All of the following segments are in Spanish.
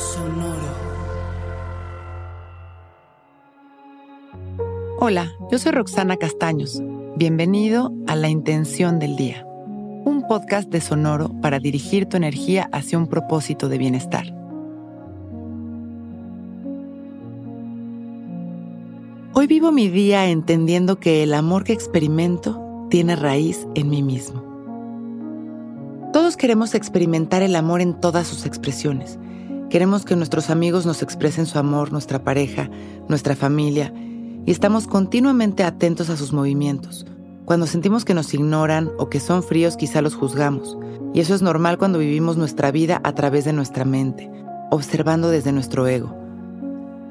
Sonoro. Hola, yo soy Roxana Castaños. Bienvenido a La Intención del Día, un podcast de Sonoro para dirigir tu energía hacia un propósito de bienestar. Hoy vivo mi día entendiendo que el amor que experimento tiene raíz en mí mismo. Todos queremos experimentar el amor en todas sus expresiones. Queremos que nuestros amigos nos expresen su amor, nuestra pareja, nuestra familia, y estamos continuamente atentos a sus movimientos. Cuando sentimos que nos ignoran o que son fríos, quizá los juzgamos. Y eso es normal cuando vivimos nuestra vida a través de nuestra mente, observando desde nuestro ego.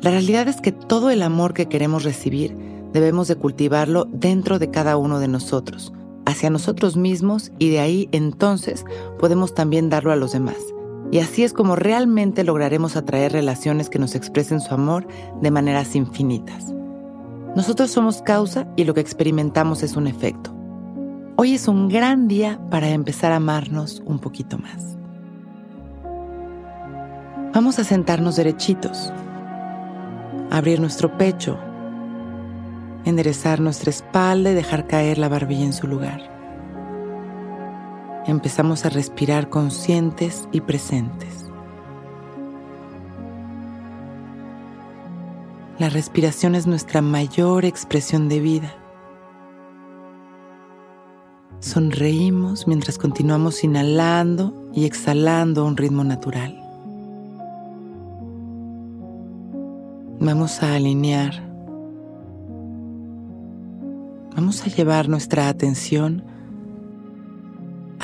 La realidad es que todo el amor que queremos recibir debemos de cultivarlo dentro de cada uno de nosotros hacia nosotros mismos y de ahí entonces podemos también darlo a los demás. Y así es como realmente lograremos atraer relaciones que nos expresen su amor de maneras infinitas. Nosotros somos causa y lo que experimentamos es un efecto. Hoy es un gran día para empezar a amarnos un poquito más. Vamos a sentarnos derechitos, abrir nuestro pecho enderezar nuestra espalda y dejar caer la barbilla en su lugar. Empezamos a respirar conscientes y presentes. La respiración es nuestra mayor expresión de vida. Sonreímos mientras continuamos inhalando y exhalando a un ritmo natural. Vamos a alinear vamos a llevar nuestra atención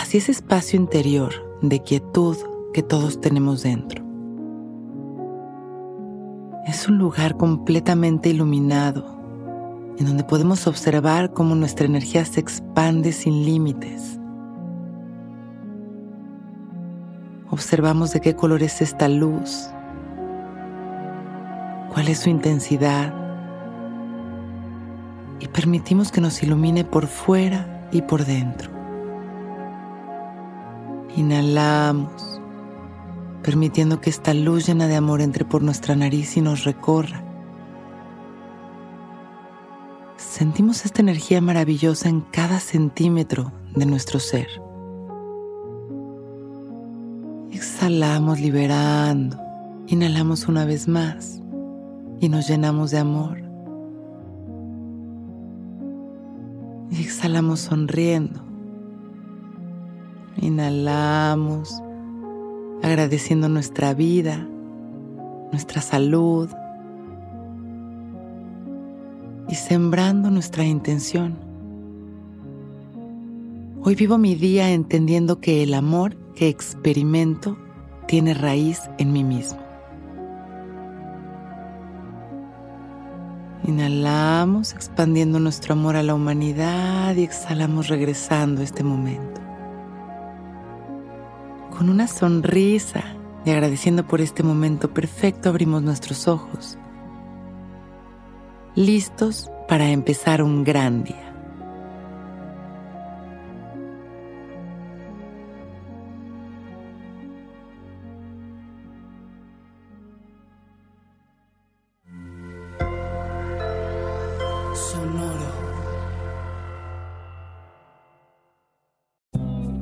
hacia ese espacio interior de quietud que todos tenemos dentro. Es un lugar completamente iluminado en donde podemos observar cómo nuestra energía se expande sin límites. Observamos de qué color es esta luz, cuál es su intensidad y permitimos que nos ilumine por fuera y por dentro. Inhalamos, permitiendo que esta luz llena de amor entre por nuestra nariz y nos recorra. Sentimos esta energía maravillosa en cada centímetro de nuestro ser. Exhalamos liberando. Inhalamos una vez más y nos llenamos de amor. Exhalamos sonriendo. Inhalamos agradeciendo nuestra vida, nuestra salud y sembrando nuestra intención. Hoy vivo mi día entendiendo que el amor que experimento tiene raíz en mí mismo. Inhalamos expandiendo nuestro amor a la humanidad y exhalamos regresando a este momento. Con una sonrisa y agradeciendo por este momento perfecto abrimos nuestros ojos, listos para empezar un gran día.